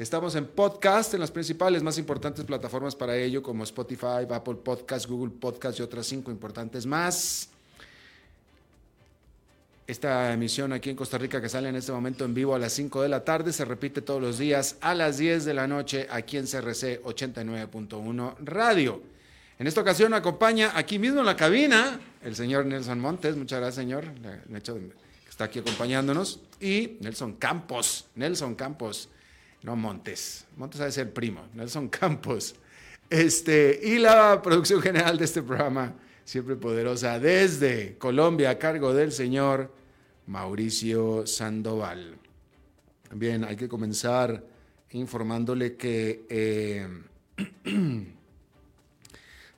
Estamos en podcast, en las principales, más importantes plataformas para ello, como Spotify, Apple Podcast, Google Podcast y otras cinco importantes más. Esta emisión aquí en Costa Rica que sale en este momento en vivo a las 5 de la tarde se repite todos los días a las 10 de la noche aquí en CRC 89.1 Radio. En esta ocasión acompaña aquí mismo en la cabina el señor Nelson Montes. Muchas gracias, señor. El hecho que está aquí acompañándonos. Y Nelson Campos. Nelson Campos no Montes, Montes debe ser primo, Nelson Campos. Este, y la producción general de este programa, siempre poderosa, desde Colombia, a cargo del señor Mauricio Sandoval. Bien, hay que comenzar informándole que eh,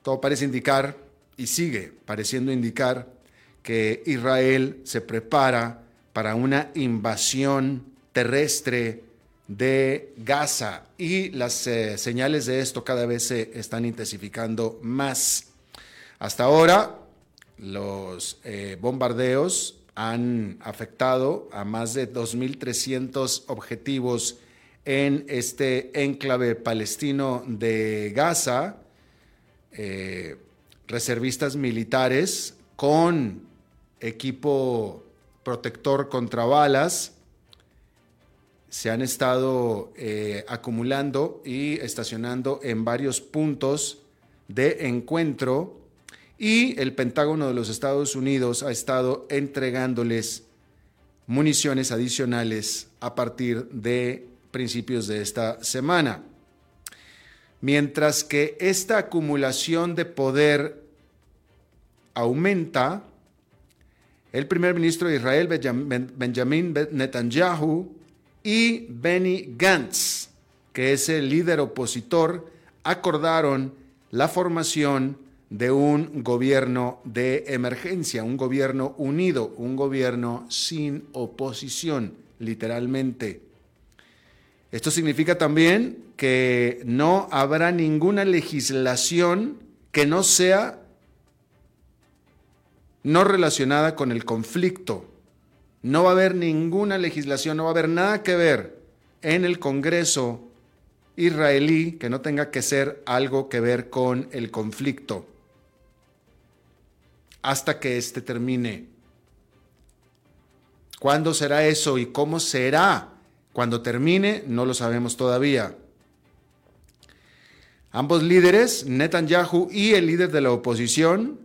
todo parece indicar y sigue pareciendo indicar que Israel se prepara para una invasión terrestre de Gaza y las eh, señales de esto cada vez se están intensificando más. Hasta ahora, los eh, bombardeos han afectado a más de 2.300 objetivos en este enclave palestino de Gaza, eh, reservistas militares con equipo protector contra balas, se han estado eh, acumulando y estacionando en varios puntos de encuentro y el Pentágono de los Estados Unidos ha estado entregándoles municiones adicionales a partir de principios de esta semana. Mientras que esta acumulación de poder aumenta, el primer ministro de Israel, Benjamin Netanyahu, y Benny Gantz, que es el líder opositor, acordaron la formación de un gobierno de emergencia, un gobierno unido, un gobierno sin oposición, literalmente. Esto significa también que no habrá ninguna legislación que no sea no relacionada con el conflicto. No va a haber ninguna legislación, no va a haber nada que ver en el Congreso israelí que no tenga que ser algo que ver con el conflicto hasta que éste termine. ¿Cuándo será eso y cómo será? Cuando termine, no lo sabemos todavía. Ambos líderes, Netanyahu y el líder de la oposición,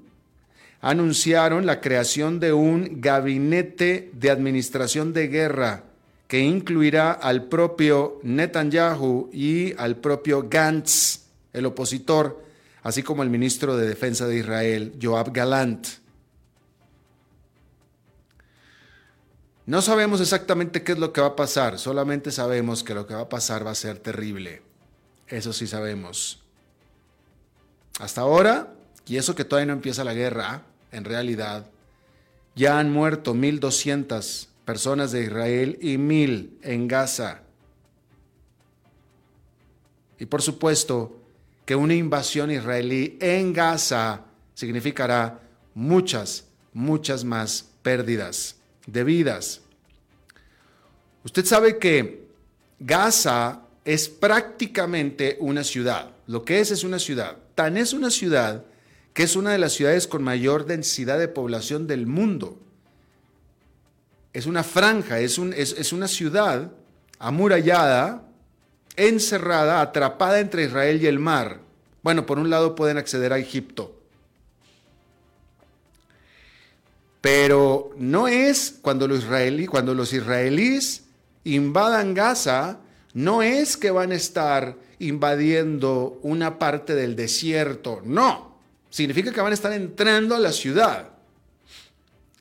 anunciaron la creación de un gabinete de administración de guerra que incluirá al propio Netanyahu y al propio Gantz, el opositor, así como el ministro de Defensa de Israel, Joab Galant. No sabemos exactamente qué es lo que va a pasar, solamente sabemos que lo que va a pasar va a ser terrible. Eso sí sabemos. Hasta ahora, y eso que todavía no empieza la guerra, en realidad, ya han muerto 1.200 personas de Israel y 1.000 en Gaza. Y por supuesto que una invasión israelí en Gaza significará muchas, muchas más pérdidas de vidas. Usted sabe que Gaza es prácticamente una ciudad. Lo que es es una ciudad. Tan es una ciudad que es una de las ciudades con mayor densidad de población del mundo. Es una franja, es, es, una ciudad amurallada, encerrada, atrapada entre Israel y el mar. Bueno, por un lado pueden acceder a Egipto. Pero no es cuando los, cuando los israelíes invadan Gaza, no es que van a estar invadiendo una parte del desierto, no. Significa que van a estar entrando a la ciudad.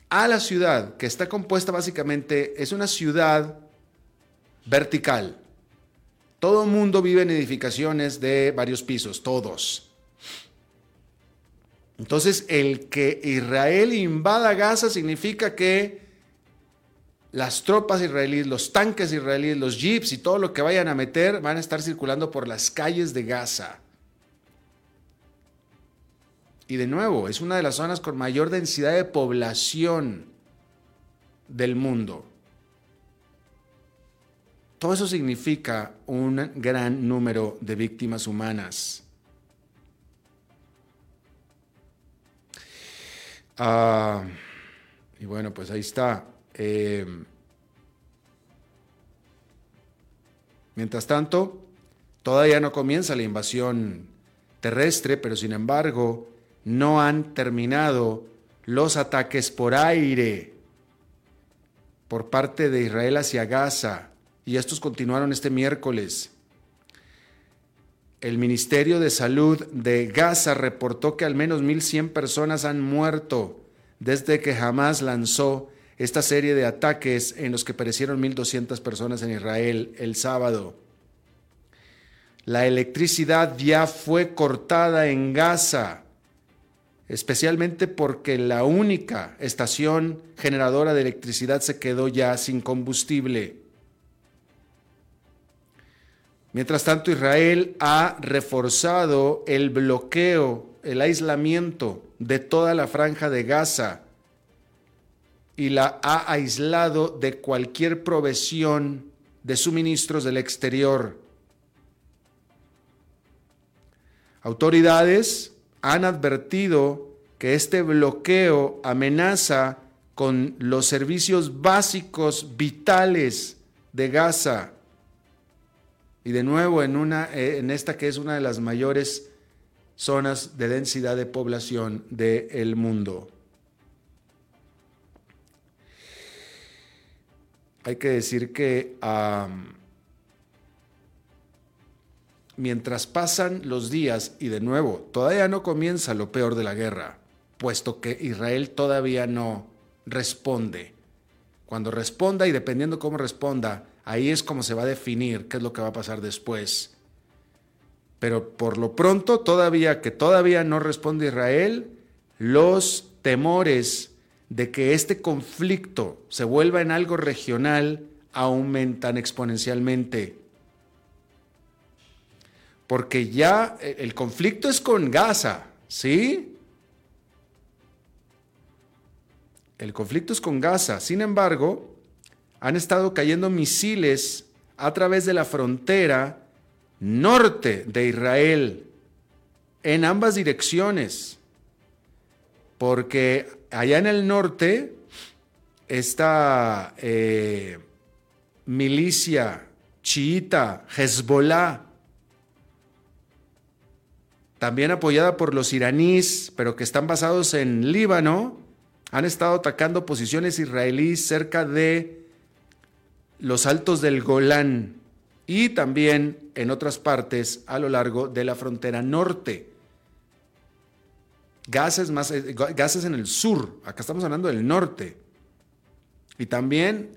A la ciudad, que está compuesta básicamente, es una ciudad vertical. Todo el mundo vive en edificaciones de varios pisos, todos. Entonces, el que Israel invada Gaza significa que las tropas israelíes, los tanques israelíes, los jeeps y todo lo que vayan a meter van a estar circulando por las calles de Gaza. Y de nuevo, es una de las zonas con mayor densidad de población del mundo. Todo eso significa un gran número de víctimas humanas. Ah, y bueno, pues ahí está. Eh, mientras tanto, todavía no comienza la invasión terrestre, pero sin embargo no han terminado los ataques por aire por parte de Israel hacia Gaza y estos continuaron este miércoles. El Ministerio de Salud de Gaza reportó que al menos 1.100 personas han muerto desde que Hamas lanzó esta serie de ataques en los que perecieron 1.200 personas en Israel el sábado. La electricidad ya fue cortada en Gaza, especialmente porque la única estación generadora de electricidad se quedó ya sin combustible. Mientras tanto, Israel ha reforzado el bloqueo, el aislamiento de toda la franja de Gaza y la ha aislado de cualquier provisión de suministros del exterior. Autoridades han advertido que este bloqueo amenaza con los servicios básicos vitales de Gaza. Y de nuevo en, una, eh, en esta que es una de las mayores zonas de densidad de población del mundo. hay que decir que mientras pasan los días, y de nuevo, todavía no comienza lo peor de la guerra, puesto que Israel todavía no responde. Cuando responda y dependiendo cómo responda, ahí es como se va a definir qué es lo que va a pasar después. Pero por lo pronto, todavía que todavía no responde Israel, los temores de que este conflicto se vuelva en algo regional aumentan exponencialmente. Porque ya eh, el conflicto es con Gaza, ¿sí? El conflicto es con Gaza. Sin embargo, han estado cayendo misiles a través de la frontera norte de Israel en ambas direcciones. Porque allá en el norte, esta eh, milicia chiita, Hezbollah, también apoyada por los iraníes, pero que están basados en Líbano, han estado atacando posiciones israelíes cerca de los altos del Golán y también en otras partes a lo largo de la frontera norte gases, más, eh, gases en el sur, acá estamos hablando del norte. Y también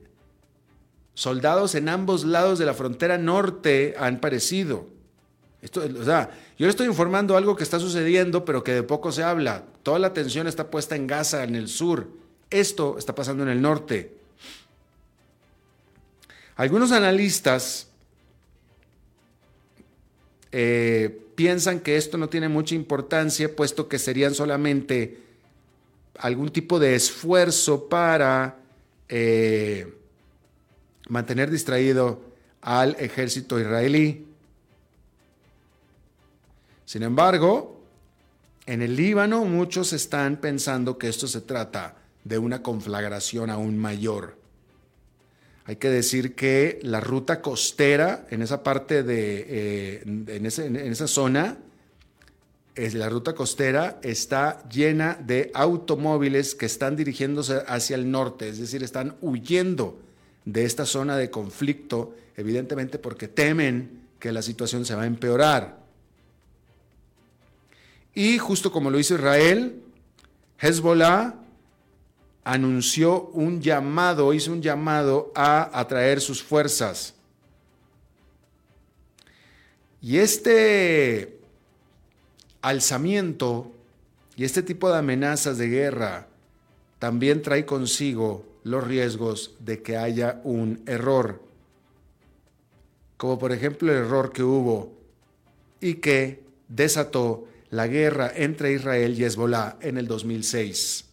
soldados en ambos lados de la frontera norte han parecido. Esto, yo le estoy informando algo que está sucediendo, pero que de poco se habla. Toda la atención está puesta en Gaza, en el sur. Esto está pasando en el norte. Algunos analistas eh, piensan que esto no tiene mucha importancia, puesto que serían solamente algún tipo de esfuerzo para eh, mantener distraído al ejército israelí. Sin embargo, en el Líbano muchos están pensando que esto se trata de una conflagración aún mayor. Hay que decir que la ruta costera en esa parte de, eh, en, esa zona, es, la ruta costera está llena de automóviles que están dirigiéndose hacia el norte, es decir, están huyendo de esta zona de conflicto, evidentemente porque temen que la situación se va a empeorar. Y justo como lo hizo Israel, Hezbollah anunció un llamado, hizo un llamado a atraer sus fuerzas. Y este alzamiento y este tipo de amenazas de guerra también trae consigo los riesgos de que haya un error, como por ejemplo el error que hubo y que desató la guerra entre Israel y Hezbollah en el 2006.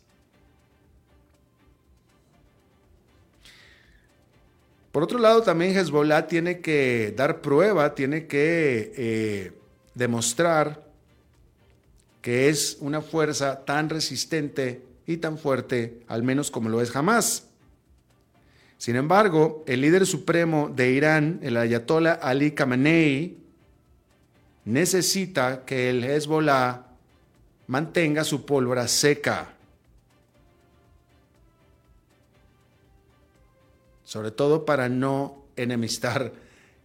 Por otro lado, también Hezbollah tiene que dar prueba, tiene que eh, demostrar que es una fuerza tan resistente y tan fuerte, al menos como lo es jamás. Sin embargo, el líder supremo de Irán, el ayatollah Ali Khamenei, necesita que el Hezbollah mantenga su pólvora seca. Sobre todo para no enemistar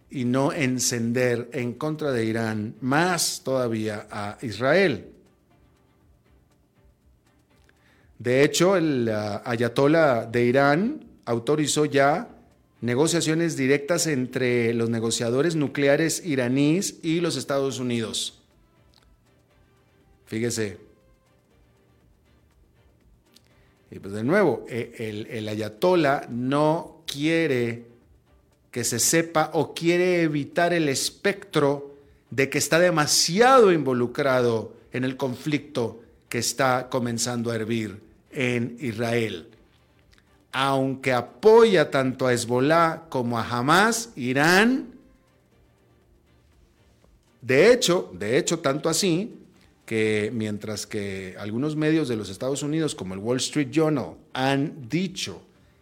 y no encender en contra de Irán más todavía a Israel. De hecho, el uh, ayatollah de Irán autorizó ya negociaciones directas entre los negociadores nucleares iraníes y los Estados Unidos. Fíjese. Y pues de nuevo, e, el, el ayatollah no quiere que se sepa o quiere evitar el espectro de que está demasiado involucrado en el conflicto que está comenzando a hervir en Israel aunque apoya tanto a Hezbollah como a Hamas, Irán, de hecho, de hecho, tanto así que mientras que algunos medios de los Estados Unidos, como el Wall Street Journal, han dicho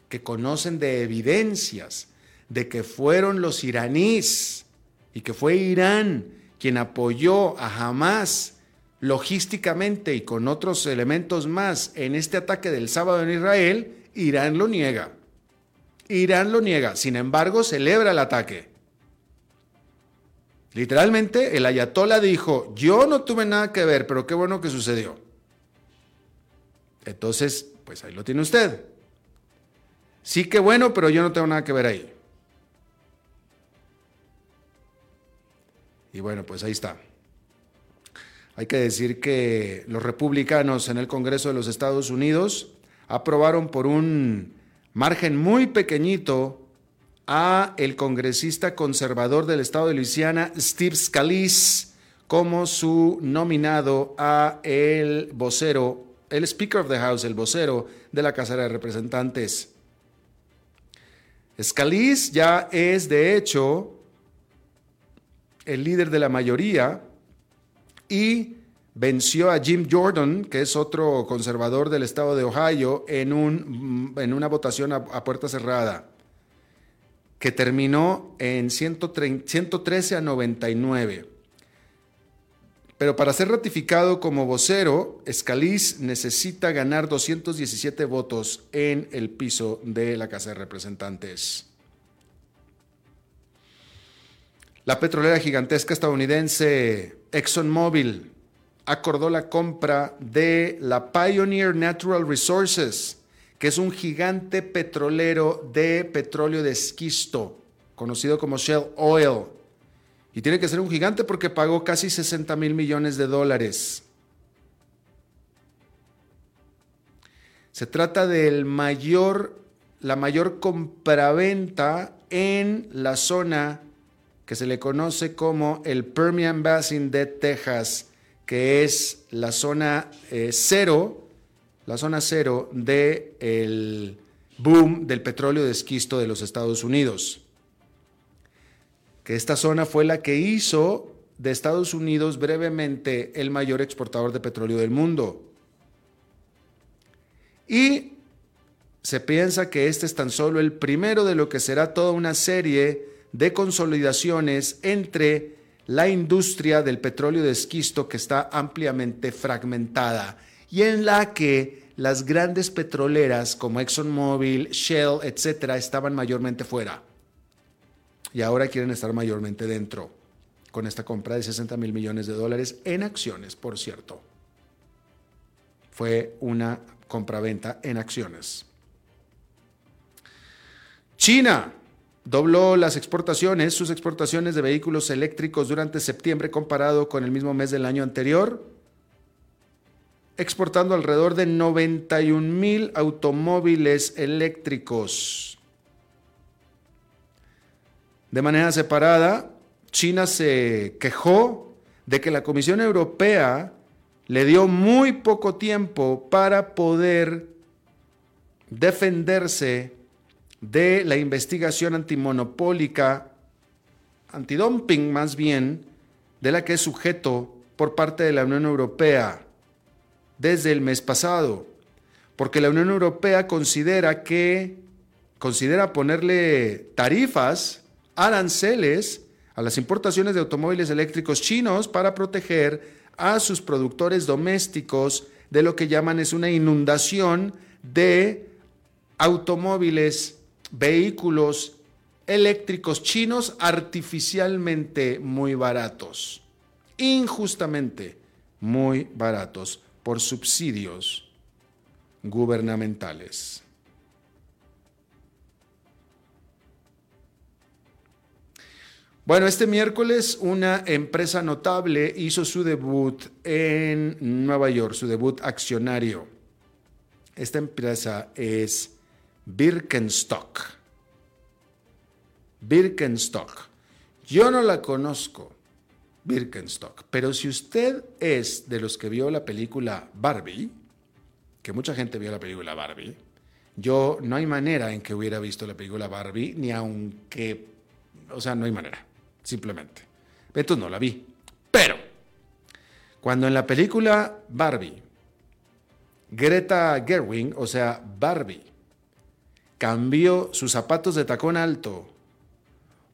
que conocen de evidencias de que fueron los iraníes y que fue Irán quien apoyó a Hamas logísticamente y con otros elementos más en este ataque del sábado en Israel, Irán lo niega. Irán lo niega. Sin embargo, celebra el ataque. Literalmente, el ayatollah dijo, yo no tuve nada que ver, pero qué bueno que sucedió. Entonces, pues ahí lo tiene usted. Sí que bueno, pero yo no tengo nada que ver ahí. Y bueno, pues ahí está. Hay que decir que los republicanos en el Congreso de los Estados Unidos aprobaron por un margen muy pequeñito a el congresista conservador del estado de Luisiana, Steve Scalise, como su nominado a el vocero, el Speaker of the House, el vocero de la Casa de Representantes. Scalise ya es, de hecho, el líder de la mayoría y venció a Jim Jordan, que es otro conservador del estado de Ohio, en, un, en una votación a, puerta cerrada, que terminó en 113 a 99. Pero para ser ratificado como vocero, Scalise necesita ganar 217 votos en el piso de la Casa de Representantes. La petrolera gigantesca estadounidense ExxonMobil acordó la compra de la Pioneer Natural Resources, que es un gigante petrolero de petróleo de esquisto, conocido como Shell Oil. Y tiene que ser un gigante porque pagó casi 60 mil millones de dólares. Se trata del mayor, la mayor compraventa en la zona que se le conoce como el Permian Basin de Texas que es la zona eh, cero, la zona cero del boom del petróleo de esquisto de los Estados Unidos. que esta zona fue la que hizo de Estados Unidos brevemente el mayor exportador de petróleo del mundo. Y se piensa que este es tan solo el primero de lo que será toda una serie de consolidaciones entre la industria del petróleo de esquisto que está ampliamente fragmentada y en la que las grandes petroleras como ExxonMobil, Shell, etcétera, estaban mayormente fuera. Y ahora quieren estar mayormente dentro, con esta compra de 60 mil millones de dólares en acciones, por cierto. Fue una compra-venta en acciones. China dobló las exportaciones, sus exportaciones de vehículos eléctricos durante septiembre comparado con el mismo mes del año anterior exportando alrededor de 91 mil automóviles eléctricos. De manera separada, China se quejó de que la Comisión Europea le dio muy poco tiempo para poder defenderse de la investigación antimonopólica, antidumping más bien, de la que es sujeto por parte de la Unión Europea desde el mes pasado, porque la Unión Europea considera que considera ponerle tarifas, aranceles a las importaciones de automóviles eléctricos chinos para proteger a sus productores domésticos de lo que llaman es una inundación de automóviles, vehículos eléctricos chinos artificialmente muy baratos, injustamente muy baratos por subsidios gubernamentales. Bueno, este miércoles una empresa notable hizo su debut en Nueva York, su debut accionario. Esta empresa es Birkenstock. Birkenstock. Yo no la conozco, Birkenstock. Pero si usted es de los que vio la película Barbie, que mucha gente vio la película Barbie, yo no hay manera en que hubiera visto la película Barbie, ni aunque, o sea, no hay manera, simplemente. Entonces no la vi. Pero, cuando en la película Barbie, Greta Gerwig, o sea, Barbie, cambió sus zapatos de tacón alto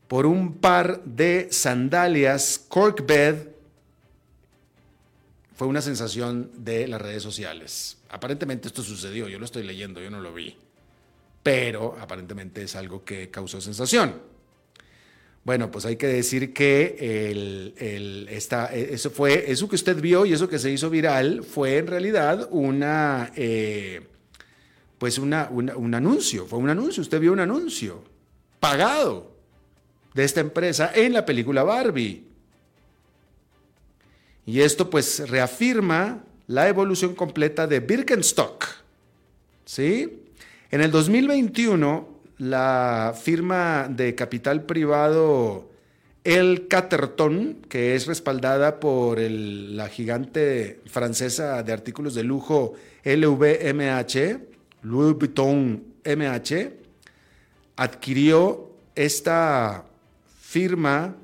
por un par de sandalias Corkbed fue una sensación de las redes sociales. Aparentemente esto sucedió, yo lo estoy leyendo, yo no lo vi, pero aparentemente es algo que causó sensación. Bueno, pues hay que decir que el, eso fue, eso que usted vio y eso que se hizo viral fue en realidad una, eh, pues una, un anuncio, fue un anuncio, usted vio un anuncio pagado de esta empresa en la película Barbie. Y esto pues reafirma la evolución completa de Birkenstock. ¿Sí? En el 2021, la firma de capital privado El Caterton, que es respaldada por la gigante francesa de artículos de lujo LVMH, Louis Vuitton MH, adquirió esta firma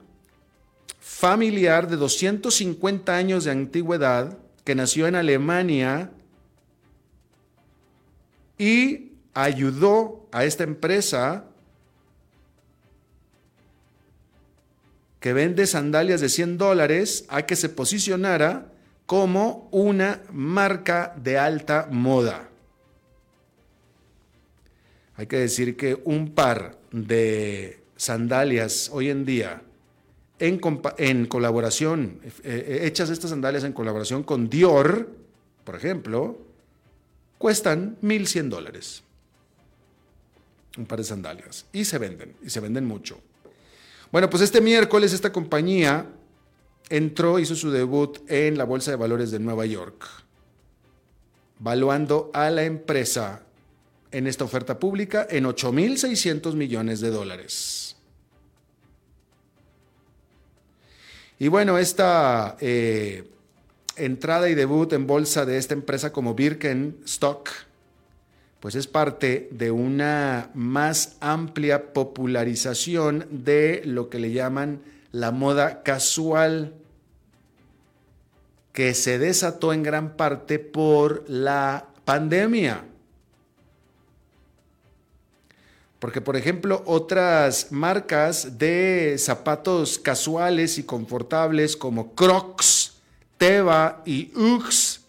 familiar de 250 años de antigüedad que nació en Alemania y ayudó a esta empresa que vende sandalias de 100 dólares a que se posicionara como una marca de alta moda. Hay que decir que un par de sandalias hoy en día en, colaboración, eh, eh, hechas estas sandalias en colaboración con Dior, por ejemplo, cuestan 1.100 dólares. Un par de sandalias. Y se venden, y se venden mucho. Bueno, pues este miércoles esta compañía entró, hizo su debut en la Bolsa de Valores de Nueva York, valuando a la empresa en esta oferta pública en 8.600 millones de dólares. Y bueno, esta eh, entrada y debut en bolsa de esta empresa como Birkenstock, pues es parte de una más amplia popularización de lo que le llaman la moda casual, que se desató en gran parte por la pandemia. Porque, por ejemplo, otras marcas de zapatos casuales y confortables como Crocs, Teva y Uggs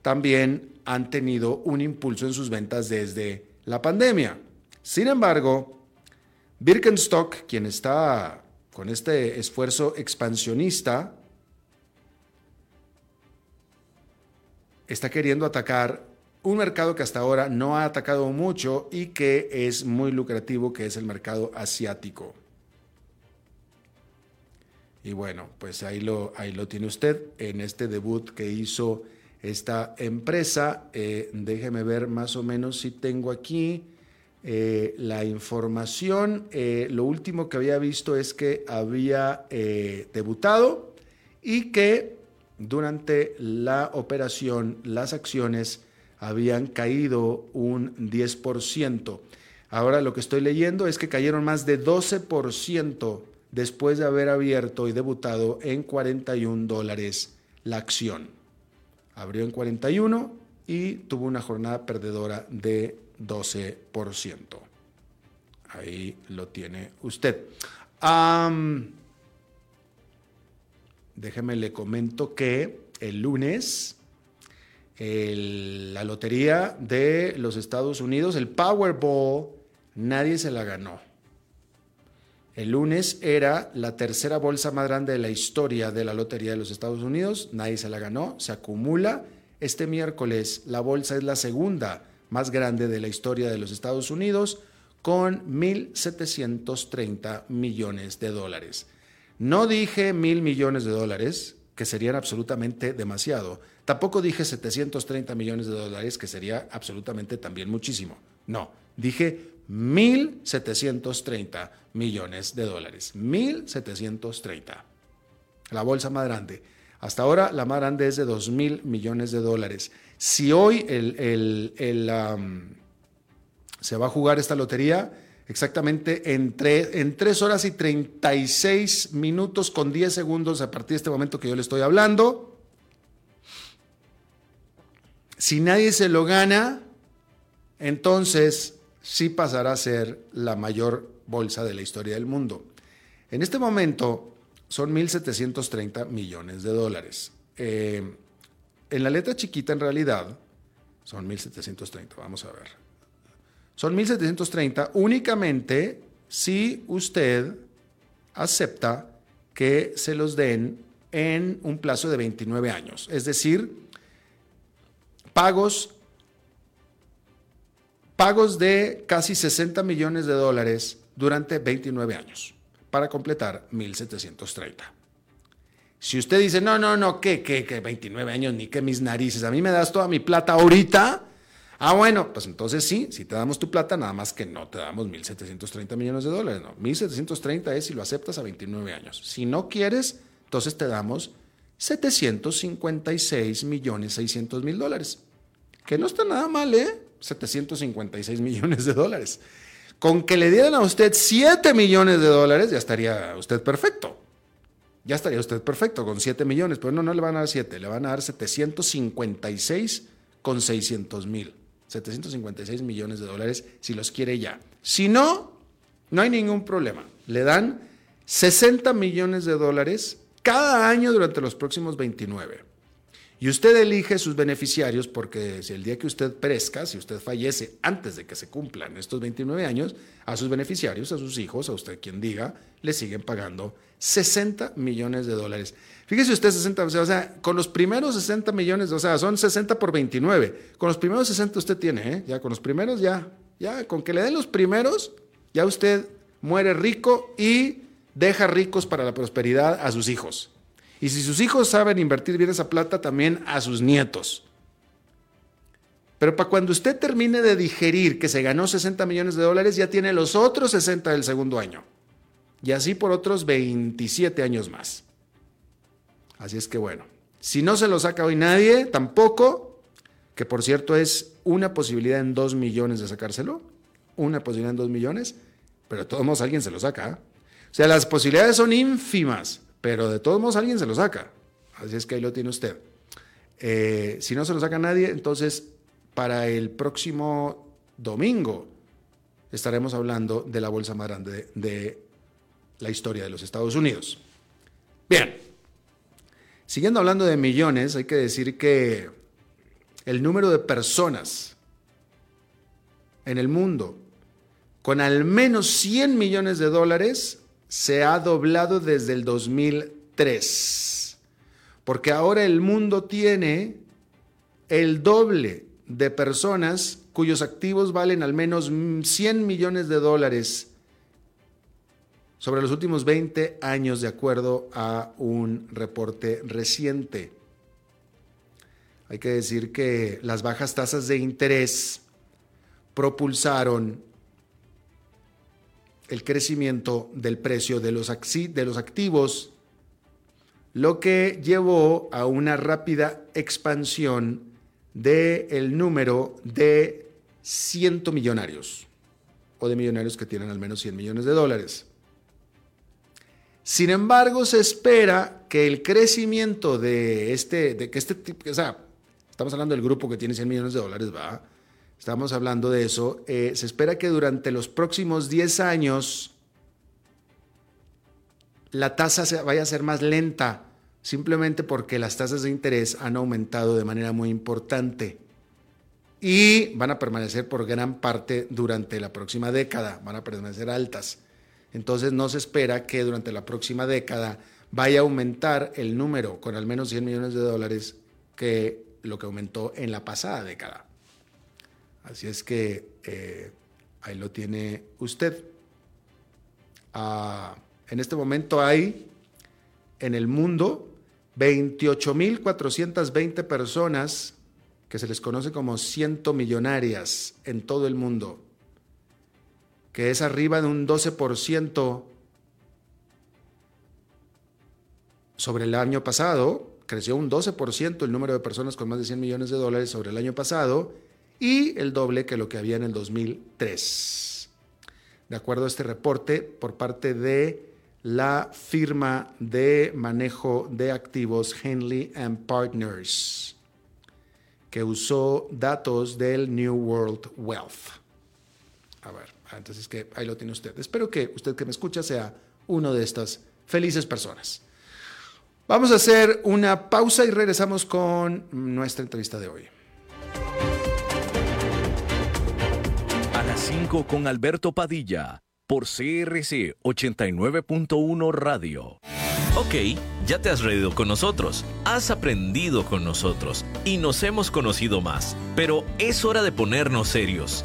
también han tenido un impulso en sus ventas desde la pandemia. Sin embargo, Birkenstock, quien está con este esfuerzo expansionista, está queriendo atacar un mercado que hasta ahora no ha atacado mucho y que es muy lucrativo, que es el mercado asiático. Y bueno, pues ahí lo, ahí lo tiene usted en este debut que hizo esta empresa. Eh, déjeme ver más o menos si tengo aquí eh, la información. Eh, lo último que había visto es que había debutado y que durante la operación las acciones habían caído un 10%. Ahora lo que estoy leyendo es que cayeron más de 12% después de haber abierto y debutado en 41 dólares la acción. Abrió en 41 y tuvo una jornada perdedora de 12%. Ahí lo tiene usted. déjeme le comento que el lunes la lotería de los Estados Unidos, el Powerball, nadie se la ganó. El lunes era la tercera bolsa más grande de la historia de la Lotería de los Estados Unidos, nadie se la ganó, se acumula. Este miércoles la bolsa es la segunda más grande de la historia de los Estados Unidos con 1.730 millones de dólares. No dije mil millones de dólares, que serían absolutamente demasiado. Tampoco dije 730 millones de dólares, que sería absolutamente también muchísimo. No, dije 1.730 millones de dólares. 1.730. La bolsa más grande. Hasta ahora la más grande es de 2.000 millones de dólares. Si hoy el, se va a jugar esta lotería, exactamente en, en 3 horas y 36 minutos con 10 segundos a partir de este momento que yo le estoy hablando, si nadie se lo gana, entonces sí pasará a ser la mayor bolsa de la historia del mundo. En este momento son 1.730 millones de dólares. Eh, en la letra chiquita, en realidad, son 1.730, vamos a ver. Son 1.730 únicamente si usted acepta que se los den en un plazo de 29 años. Es decir, pagos, pagos de casi 60 millones de dólares durante 29 años para completar 1.730. Si usted dice, no, no, no, ¿qué, qué, qué, 29 años, ni qué mis narices, a mí me das toda mi plata ahorita. Ah, bueno, pues entonces sí, si te damos tu plata, nada más que no te damos 1.730 millones de dólares, no. 1.730 es si lo aceptas a 29 años. Si no quieres, entonces te damos 756 millones 600 mil dólares que no está nada mal, ¿eh? 756 millones de dólares. Con que le dieran a usted 7 millones de dólares, ya estaría usted perfecto. Ya estaría usted perfecto con 7 millones, pero no, no le van a dar 7, le van a dar 756 con 600 mil. 756 millones de dólares si los quiere ya. Si no, no hay ningún problema. Le dan 60 millones de dólares cada año durante los próximos 29. Y usted elige sus beneficiarios porque si el día que usted perezca, si usted fallece antes de que se cumplan estos 29 años, a sus beneficiarios, a sus hijos, a usted quien diga, le siguen pagando 60 millones de dólares. Fíjese usted, 60, o sea, con los primeros 60 millones, o sea, son 60 por 29. Con los primeros 60 usted tiene, ¿eh? Ya con los primeros, ya, ya, con que le den los primeros, ya usted muere rico y deja ricos para la prosperidad a sus hijos. Y si sus hijos saben invertir bien esa plata, también a sus nietos. Pero para cuando usted termine de digerir que se ganó 60 millones de dólares, ya tiene los otros 60 del segundo año. Y así por otros 27 años más. Así es que bueno, si no se lo saca hoy nadie, tampoco, que por cierto es una posibilidad en dos millones de sacárselo, una posibilidad en dos millones, pero de todos modos alguien se lo saca. ¿ah? O sea, las posibilidades son ínfimas, pero de todos modos alguien se lo saca. Así es que ahí lo tiene usted. Eh, si no se lo saca nadie, entonces para el próximo domingo estaremos hablando de la bolsa más grande de la historia de los Estados Unidos. Bien, siguiendo hablando de millones, hay que decir que el número de personas en el mundo con al menos 100 millones de dólares se ha doblado desde el 2003. Porque ahora el mundo tiene el doble de personas cuyos activos valen al menos 100 millones de dólares sobre los últimos 20 años, de acuerdo a un reporte reciente. Hay que decir que las bajas tasas de interés propulsaron el crecimiento del precio de los, de los activos, lo que llevó a una rápida expansión del número de ciento millonarios o de millonarios que tienen al menos 100 millones de dólares. Sin embargo, se espera que el crecimiento de este, de que este tipo, o sea, estamos hablando del grupo que tiene 100 millones de dólares, va, estamos hablando de eso, eh, se espera que durante los próximos 10 años la tasa vaya a ser más lenta, simplemente porque las tasas de interés han aumentado de manera muy importante y van a permanecer por gran parte durante la próxima década, van a permanecer altas. Entonces no se espera que durante la próxima década vaya a aumentar el número con al menos 100 millones de dólares que lo que aumentó en la pasada década. Así es que eh, ahí lo tiene usted. Ah, en este momento hay en el mundo 28.420 personas que se les conoce como ciento millonarias en todo el mundo, que es arriba de un 12% sobre el año pasado, creció un 12% el número de personas con más de 100 millones de dólares sobre el año pasado y el doble que lo que había en el 2003. De acuerdo a este reporte por parte de la firma de manejo de activos Henley Partners que usó datos del New World Wealth. A ver, entonces que ahí lo tiene usted. Espero que usted que me escucha sea uno de estas felices personas. Vamos a hacer una pausa y regresamos con nuestra entrevista de hoy. 5 con Alberto Padilla por CRC 89.1 Radio. Ok, ya te has reído con nosotros, has aprendido con nosotros y nos hemos conocido más, pero es hora de ponernos serios.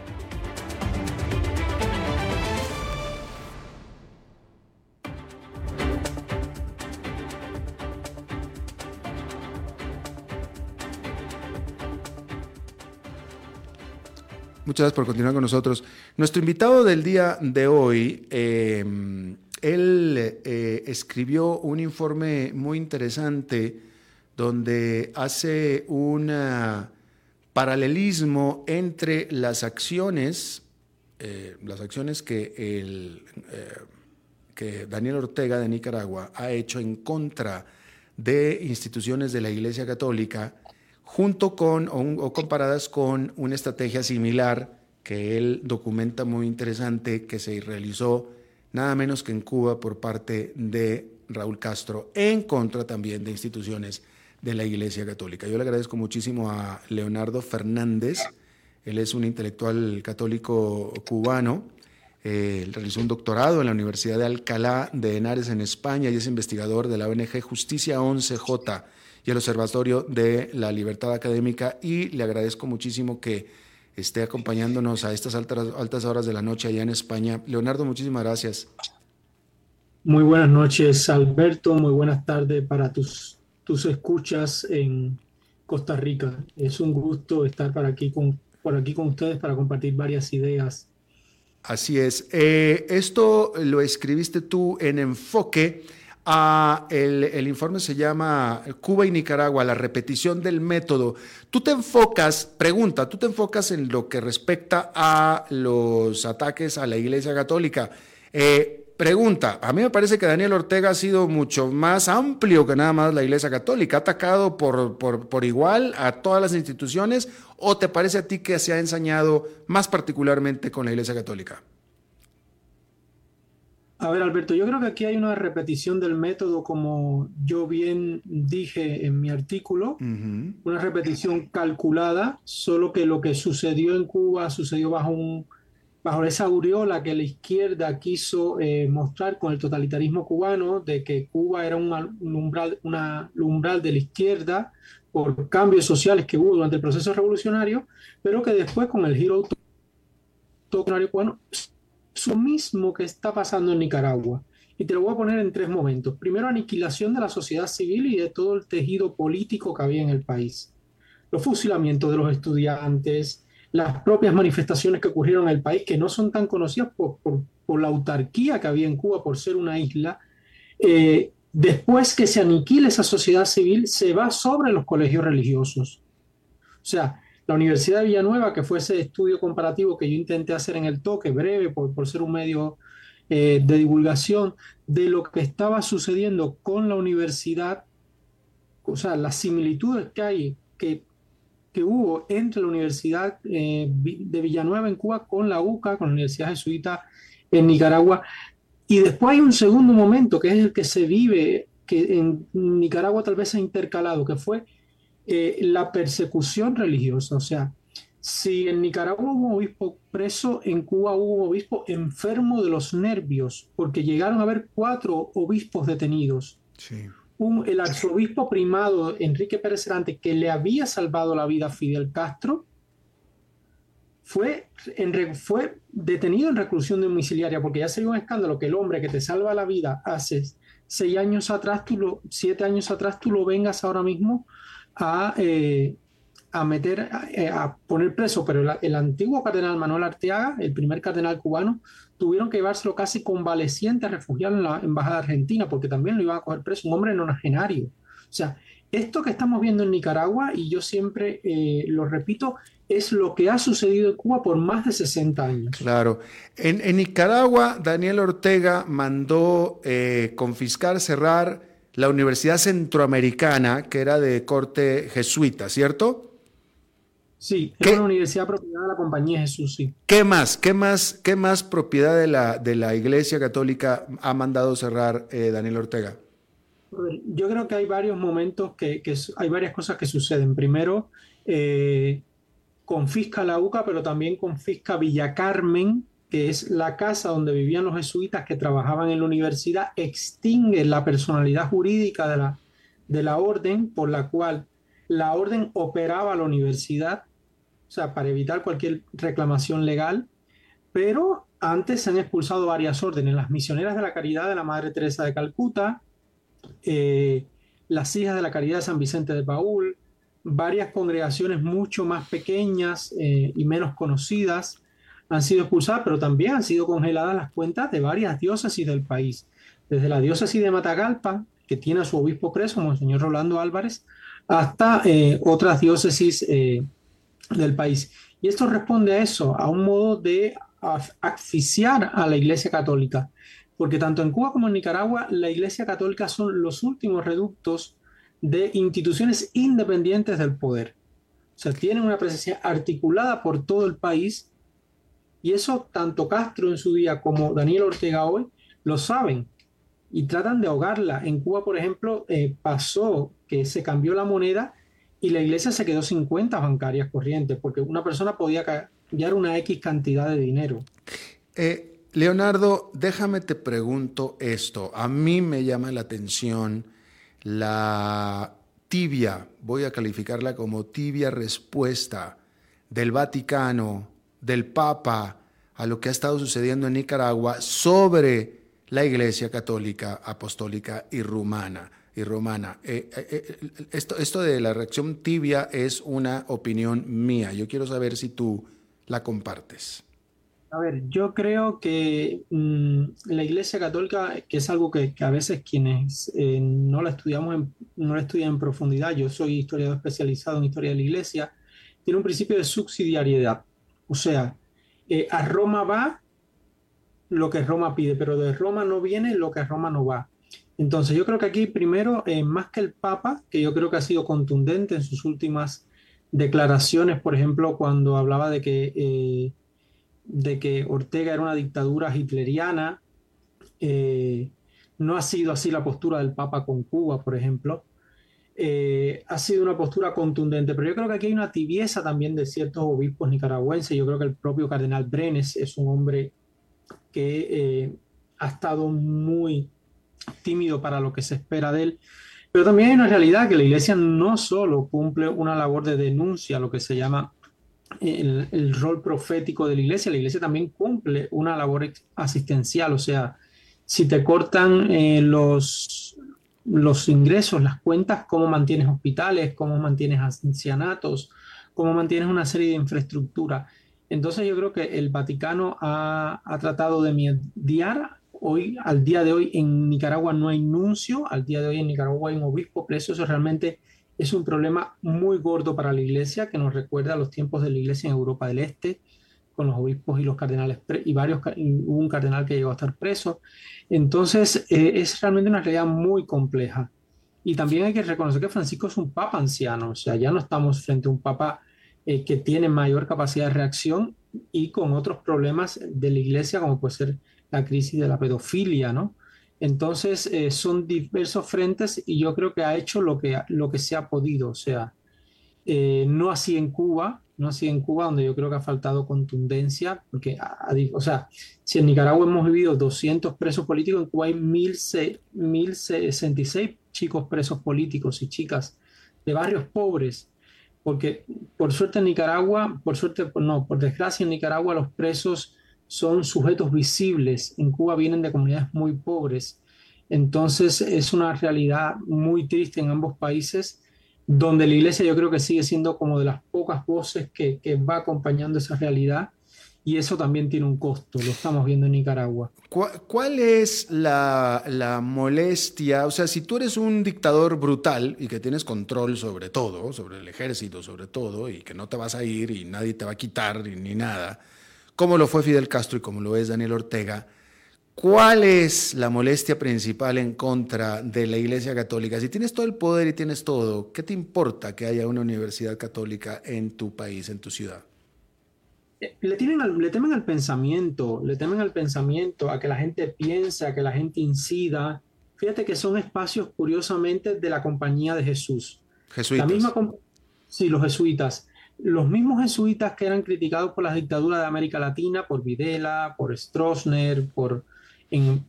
Muchas gracias por continuar con nosotros. Nuestro invitado del día de hoy, eh, él eh, escribió un informe muy interesante donde hace un paralelismo entre las acciones, eh, las acciones que, el, que Daniel Ortega de Nicaragua ha hecho en contra de instituciones de la Iglesia Católica junto con o, comparadas con una estrategia similar que él documenta muy interesante que se realizó nada menos que en Cuba por parte de Raúl Castro, en contra también de instituciones de la Iglesia Católica. Yo le agradezco muchísimo a Leonardo Fernández, él es un intelectual católico cubano, eh, realizó un doctorado en la Universidad de Alcalá de Henares en España y es investigador de la ONG Justicia 11J y el Observatorio de la Libertad Académica y le agradezco muchísimo que esté acompañándonos a estas altas, altas horas de la noche allá en España. Leonardo, muchísimas gracias. Muy buenas noches, Alberto. Muy buenas tardes para tus, tus escuchas en Costa Rica. Es un gusto estar por aquí con, por aquí con ustedes para compartir varias ideas. Así es. Eh, esto lo escribiste tú en Enfoque. Ah, el, informe se llama Cuba y Nicaragua, la repetición del método. Tú te enfocas, pregunta, tú te enfocas en lo que respecta a los ataques a la Iglesia Católica. Eh, Pregunta, a mí me parece que Daniel Ortega ha sido mucho más amplio que nada más la Iglesia Católica, ha atacado por, por, igual a todas las instituciones o te parece a ti que se ha ensañado más particularmente con la Iglesia Católica? A ver, Alberto, yo creo que aquí hay una repetición del método, como yo bien dije en mi artículo, uh -huh. una repetición calculada, solo que lo que sucedió en Cuba sucedió bajo, un, bajo esa aureola que la izquierda quiso eh, mostrar con el totalitarismo cubano, de que Cuba era un, un umbral, una umbral de la izquierda por cambios sociales que hubo durante el proceso revolucionario, pero que después con el giro autoritario cubano lo mismo que está pasando en Nicaragua. Y te lo voy a poner en tres momentos. Primero, aniquilación de la sociedad civil y de todo el tejido político que había en el país. Los fusilamientos de los estudiantes, las propias manifestaciones que ocurrieron en el país, que no son tan conocidas por, por, por la autarquía que había en Cuba, por ser una isla. Eh, después que se aniquila esa sociedad civil, se va sobre los colegios religiosos. O sea, la Universidad de Villanueva, que fue ese estudio comparativo que yo intenté hacer en el toque, breve, por, por ser un medio eh, de divulgación, de lo que estaba sucediendo con la universidad, o sea, las similitudes que hay, que, que hubo entre la Universidad eh, de Villanueva en Cuba con la UCA, con la Universidad Jesuita en Nicaragua. Y después hay un segundo momento, que es el que se vive, que en Nicaragua tal vez se ha intercalado, que fue eh, la persecución religiosa. O sea, si en Nicaragua hubo un obispo preso, en Cuba hubo un obispo enfermo de los nervios, porque llegaron a haber cuatro obispos detenidos. Sí. Un, el arzobispo primado Enrique Pérez Herante, que le había salvado la vida a Fidel Castro, fue, en, fue detenido en reclusión domiciliaria, porque ya sería un escándalo que el hombre que te salva la vida hace seis años atrás, tú lo, siete años atrás, tú lo vengas ahora mismo a, eh, a meter, a, eh, a, poner preso, pero el, antiguo cardenal Manuel Arteaga, el primer cardenal cubano, tuvieron que llevárselo casi convaleciente a refugiarlo en la embajada argentina, porque también lo iban a coger preso, un hombre nonagenario. O sea, esto que estamos viendo en Nicaragua, y yo siempre eh, lo repito, es lo que ha sucedido en Cuba por más de 60 años. Claro. En, en Nicaragua, Daniel Ortega mandó confiscar, cerrar la Universidad Centroamericana, que era de corte jesuita, ¿cierto? Sí, es una universidad propiedad de la Compañía Jesús, sí. ¿Qué más? ¿Qué más, qué más propiedad de la, de la Iglesia Católica ha mandado cerrar eh, Daniel Ortega? Yo creo que hay varios momentos que, que hay varias cosas que suceden. Primero, eh, confisca la UCA, pero también confisca Villa Carmen, que es la casa donde vivían los jesuitas que trabajaban en la universidad, extingue la personalidad jurídica de la, de la orden por la cual la orden operaba la universidad, o sea, para evitar cualquier reclamación legal, pero antes se han expulsado varias órdenes, las misioneras de la caridad de la Madre Teresa de Calcuta, eh, las hijas de la caridad de San Vicente de Paul, varias congregaciones mucho más pequeñas eh, y menos conocidas han sido expulsadas, pero también han sido congeladas las cuentas de varias diócesis del país, desde la diócesis de Matagalpa, que tiene a su obispo preso, Monseñor Rolando Álvarez, hasta eh, otras diócesis eh, del país. Y esto responde a eso, a un modo de asfixiar a la Iglesia Católica, porque tanto en Cuba como en Nicaragua la Iglesia Católica son los últimos reductos de instituciones independientes del poder. O sea, tienen una presencia articulada por todo el país y eso tanto Castro en su día como Daniel Ortega hoy lo saben. y tratan de ahogarla. En Cuba, por ejemplo, eh, pasó que se cambió la moneda y la iglesia se quedó sin cuentas bancarias corrientes, porque una persona podía cambiar una X cantidad de dinero. Eh, Leonardo, déjame te pregunto esto. A mí me llama la atención la tibia, voy a calificarla como tibia respuesta del Vaticano, del Papa, a lo que ha estado sucediendo en Nicaragua sobre la Iglesia Católica, Apostólica y Rumana. Y romana. Eh, eh, eh, esto, esto de la reacción tibia es una opinión mía. Yo quiero saber si tú la compartes. A ver, yo creo que mm, la Iglesia Católica, que es algo que, a veces quienes no la estudiamos, no la estudian en profundidad, yo soy historiador especializado en historia de la Iglesia, tiene un principio de subsidiariedad. O sea, a Roma va lo que Roma pide, pero de Roma no viene lo que Roma no va. Entonces yo creo que aquí primero, eh, más que el Papa, que yo creo que ha sido contundente en sus últimas declaraciones, por ejemplo, cuando hablaba de que, eh, de que Ortega era una dictadura hitleriana, eh, no ha sido así la postura del Papa con Cuba, por ejemplo. Ha sido una postura contundente, pero yo creo que aquí hay una tibieza también de ciertos obispos nicaragüenses. Yo creo que el propio cardenal Brenes es un hombre que eh, ha estado muy tímido para lo que se espera de él. Pero también hay una realidad que la iglesia no solo cumple una labor de denuncia, lo que se llama el, rol profético de la iglesia, la iglesia también cumple una labor asistencial, o sea, si te cortan eh, los, los ingresos, las cuentas, cómo mantienes hospitales, cómo mantienes ancianatos, cómo mantienes una serie de infraestructura. Entonces yo creo que el Vaticano ha, tratado de mediar. Hoy, al día de hoy, en Nicaragua no hay nuncio, al día de hoy en Nicaragua hay un obispo preso. Eso realmente es un problema muy gordo para la iglesia, que nos recuerda a los tiempos de la iglesia en Europa del Este, con los obispos y los cardenales, y varios, un cardenal que llegó a estar preso. Entonces, eh, es realmente una realidad muy compleja. Y también hay que reconocer que Francisco es un papa anciano, o sea, ya no estamos frente a un papa eh, que tiene mayor capacidad de reacción y con otros problemas de la iglesia, como puede ser la crisis de la pedofilia, ¿no? Entonces, eh, son diversos frentes y yo creo que ha hecho lo que, lo que se ha podido, o sea, eh, no así en Cuba, no así en Cuba, donde yo creo que ha faltado contundencia, porque, o sea, si en Nicaragua hemos vivido 200 presos políticos, en Cuba hay 1066 chicos presos políticos y chicas de barrios pobres porque por suerte en Nicaragua, por suerte, no, por desgracia en Nicaragua los presos son sujetos visibles, en Cuba vienen de comunidades muy pobres, entonces es una realidad muy triste en ambos países, donde la iglesia yo creo que sigue siendo como de las pocas voces que, que va acompañando esa realidad y eso también tiene un costo, lo estamos viendo en Nicaragua. ¿Cuál, es la, molestia? O sea, si tú eres un dictador brutal y que tienes control sobre todo, sobre el ejército sobre todo, y que no te vas a ir y nadie te va a quitar ni nada, como lo fue Fidel Castro y como lo es Daniel Ortega, ¿cuál es la molestia principal en contra de la Iglesia Católica? Si tienes todo el poder y tienes todo, ¿qué te importa que haya una universidad católica en tu país, en tu ciudad? le, tienen le temen al pensamiento, le temen al pensamiento, a que la gente piense, a que la gente incida. Fíjate que son espacios, curiosamente, de la compañía de Jesús. Jesuitas. La misma, sí, los jesuitas. Los mismos jesuitas que eran criticados por las dictaduras de América Latina, por Videla, por Stroessner, por,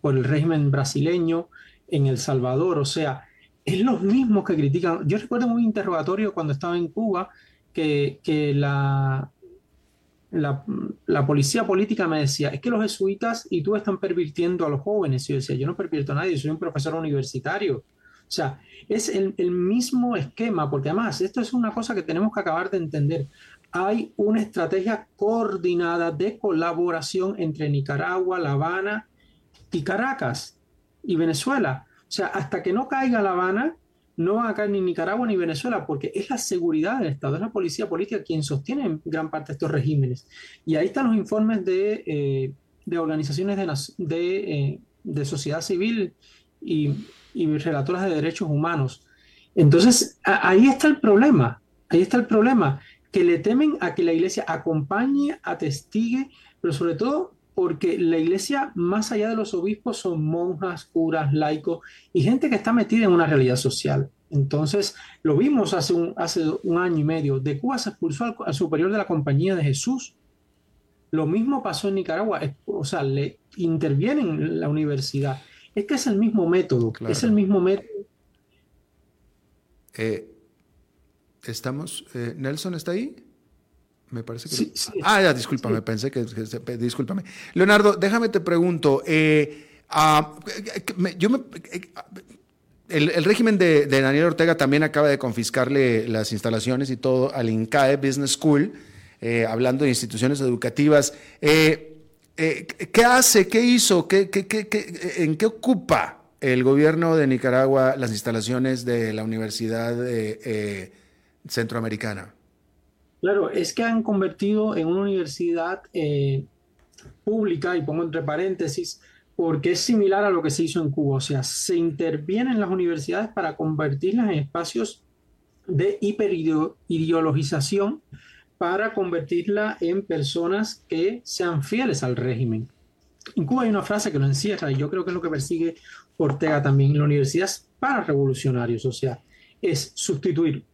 por el régimen brasileño, en El Salvador. O sea, es los mismos que critican. Yo recuerdo un interrogatorio cuando estaba en Cuba que, que la, la, policía política me decía, es que los jesuitas y tú están pervirtiendo a los jóvenes. Y yo decía, yo no pervierto a nadie, soy un profesor universitario. O sea, es el, mismo esquema, porque además esto es una cosa que tenemos que acabar de entender. Hay una estrategia coordinada de colaboración entre Nicaragua, La Habana y Caracas y Venezuela. O sea, hasta que no caiga La Habana, no van a caer ni Nicaragua ni Venezuela, porque es la seguridad del Estado, es la policía política quien sostiene en gran parte estos regímenes. Y ahí están los informes de, eh, organizaciones de, de, sociedad civil y, y, relatoras de derechos humanos. Entonces, ahí está el problema, ahí está el problema, que le temen a que la iglesia acompañe, atestigue, pero sobre todo porque la iglesia, más allá de los obispos, son monjas, curas, laicos y gente que está metida en una realidad social. Entonces, lo vimos hace un, hace un año y medio. De Cuba se expulsó al, superior de la Compañía de Jesús. Lo mismo pasó en Nicaragua. O sea, le intervienen en la universidad. Es que es el mismo método. Es el mismo método. Eh, estamos. Eh, ¿Nelson está ahí? Me parece que. Sí, Ah, ya, discúlpame, pensé que, Discúlpame. Leonardo, déjame te pregunto. Eh, ah, yo me el, régimen de, Daniel Ortega también acaba de confiscarle las instalaciones y todo al INCAE Business School, eh, hablando de instituciones educativas. Eh, eh, ¿Qué hace? ¿Qué hizo? ¿Qué, en qué ocupa el gobierno de Nicaragua las instalaciones de la Universidad Centroamericana? Claro, es que han convertido en una universidad pública, y pongo entre paréntesis, porque es similar a lo que se hizo en Cuba, o sea, se intervienen las universidades para convertirlas en espacios de hiperideologización para convertirla en personas que sean fieles al régimen. En Cuba hay una frase que lo encierra y yo creo que es lo que persigue Ortega también la universidad para revolucionarios, o sea, es sustituir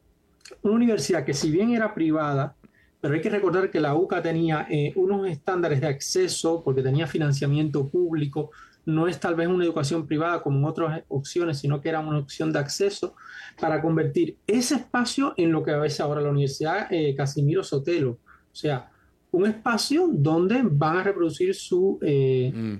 una universidad que si bien era privada, pero hay que recordar que la UCA tenía eh, unos estándares de acceso porque tenía financiamiento público, no es tal vez una educación privada como en otras opciones, sino que era una opción de acceso para convertir ese espacio en lo que a veces ahora la Universidad eh, Casimiro Sotelo, o sea, un espacio donde van a reproducir su, eh, mm.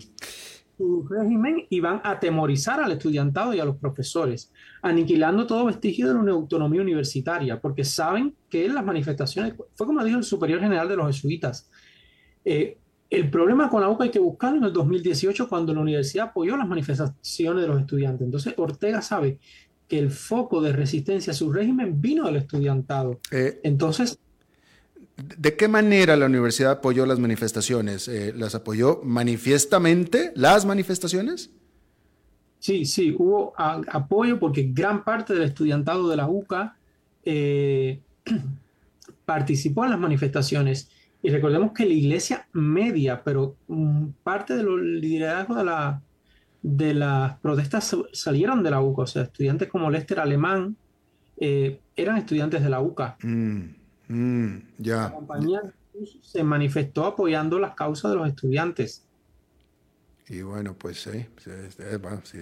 Su régimen y van a atemorizar al estudiantado y a los profesores aniquilando todo vestigio de una autonomía universitaria, porque saben que las manifestaciones, fue como dijo el superior general de los jesuitas, eh, el problema con la UCA hay que buscarlo en el 2018 cuando la universidad apoyó las manifestaciones de los estudiantes. Entonces Ortega sabe que el foco de resistencia a su régimen vino del estudiantado. Eh, Entonces... ¿De qué manera la universidad apoyó las manifestaciones? Eh, ¿Las apoyó manifiestamente las manifestaciones? Sí, sí, hubo apoyo porque gran parte del estudiantado de la UCA eh, participó en las manifestaciones. Y recordemos que la iglesia media, pero mm, parte de los liderazgos de, la, de las protestas salieron de la UCA. O sea, estudiantes como Lester Alemán eh, eran estudiantes de la UCA. Mm, mm, ya. La compañía se manifestó apoyando las causas de los estudiantes. Y bueno, pues sí,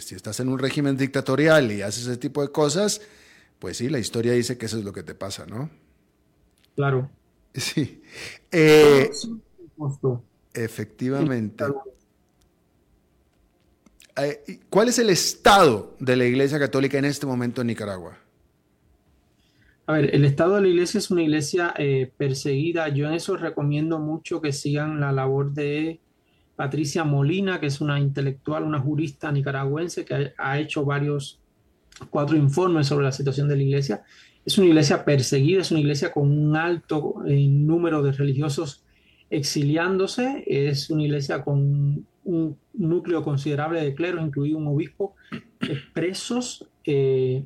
si, estás en un régimen dictatorial y haces ese tipo de cosas, pues sí, la historia dice que eso es lo que te pasa, ¿no? Claro. Sí. Eh, efectivamente. Eh, ¿Cuál es el estado de la Iglesia Católica en este momento en Nicaragua? A ver, el estado de la iglesia es una iglesia eh, perseguida. Yo en eso recomiendo mucho que sigan la labor de Patricia Molina, que es una intelectual, una jurista nicaragüense que ha, hecho varios, cuatro informes sobre la situación de la iglesia. Es una iglesia perseguida, es una iglesia con un alto eh, número de religiosos exiliándose, es una iglesia con un núcleo considerable de cleros, incluido un obispo, presos, eh,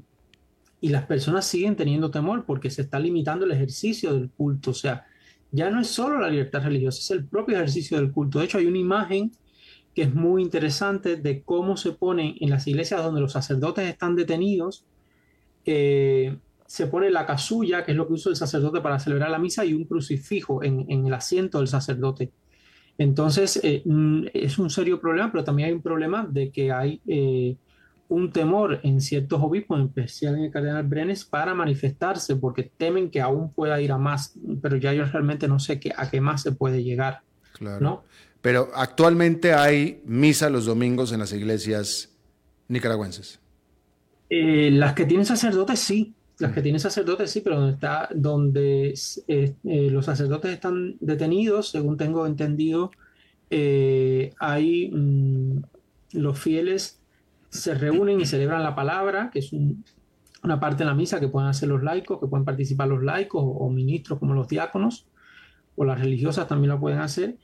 y las personas siguen teniendo temor porque se está limitando el ejercicio del culto. O sea, ya no es solo la libertad religiosa, es el propio ejercicio del culto. De hecho, hay una imagen que es muy interesante de cómo se pone en las iglesias donde los sacerdotes están detenidos. Eh, se pone la casulla, que es lo que usa el sacerdote para celebrar la misa, y un crucifijo en, el asiento del sacerdote. Entonces, eh, mm, es un serio problema, pero también hay un problema de que hay eh, un temor en ciertos obispos, en especial en el cardenal Brenes, para manifestarse porque temen que aún pueda ir a más, pero ya yo realmente no sé qué, a qué más se puede llegar. Claro. ¿no? Pero actualmente hay misa los domingos en las iglesias nicaragüenses. Eh, las que tienen sacerdotes sí, las que tienen sacerdotes sí, pero donde, está, donde eh, eh, los sacerdotes están detenidos, según tengo entendido, hay mm, los fieles se reúnen y celebran la palabra, que es una parte de la misa que pueden hacer los laicos, que pueden participar los laicos o, ministros como los diáconos, o las religiosas también lo pueden hacer,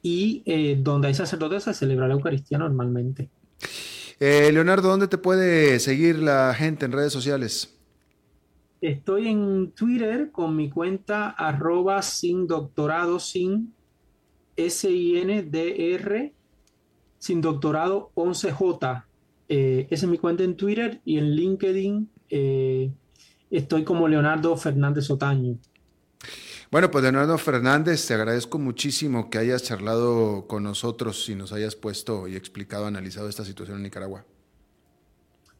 y eh, donde hay sacerdotes se celebra la Eucaristía normalmente. Eh, Leonardo, ¿dónde te puede seguir la gente en redes sociales? Estoy en Twitter con mi cuenta arroba sin doctorado sin S-I-N-D-R sin doctorado 11J. Eh, esa es mi cuenta en Twitter y en LinkedIn eh, estoy como Leonardo Fernández Otaño. Bueno, pues Leonardo Fernández, te agradezco muchísimo que hayas charlado con nosotros y nos hayas puesto y explicado, analizado esta situación en Nicaragua.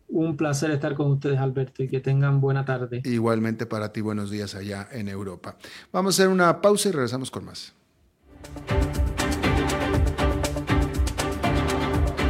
Un placer estar con ustedes, Alberto, y que tengan buena tarde. Igualmente para ti, buenos días allá en Europa. Vamos a hacer una pausa y regresamos con más.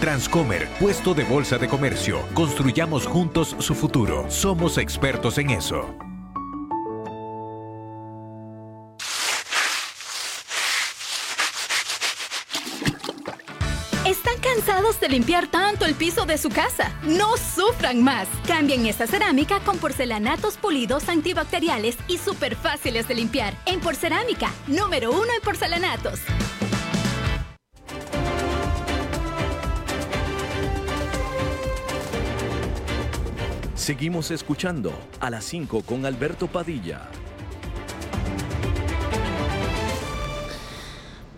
Transcomer, puesto de bolsa de comercio. Construyamos juntos su futuro. Somos expertos en eso. ¿Están cansados de limpiar tanto el piso de su casa? No sufran más. Cambien esta cerámica con porcelanatos pulidos antibacteriales y súper fáciles de limpiar. En Porcerámica, número uno en porcelanatos. Seguimos escuchando a las 5 con Alberto Padilla.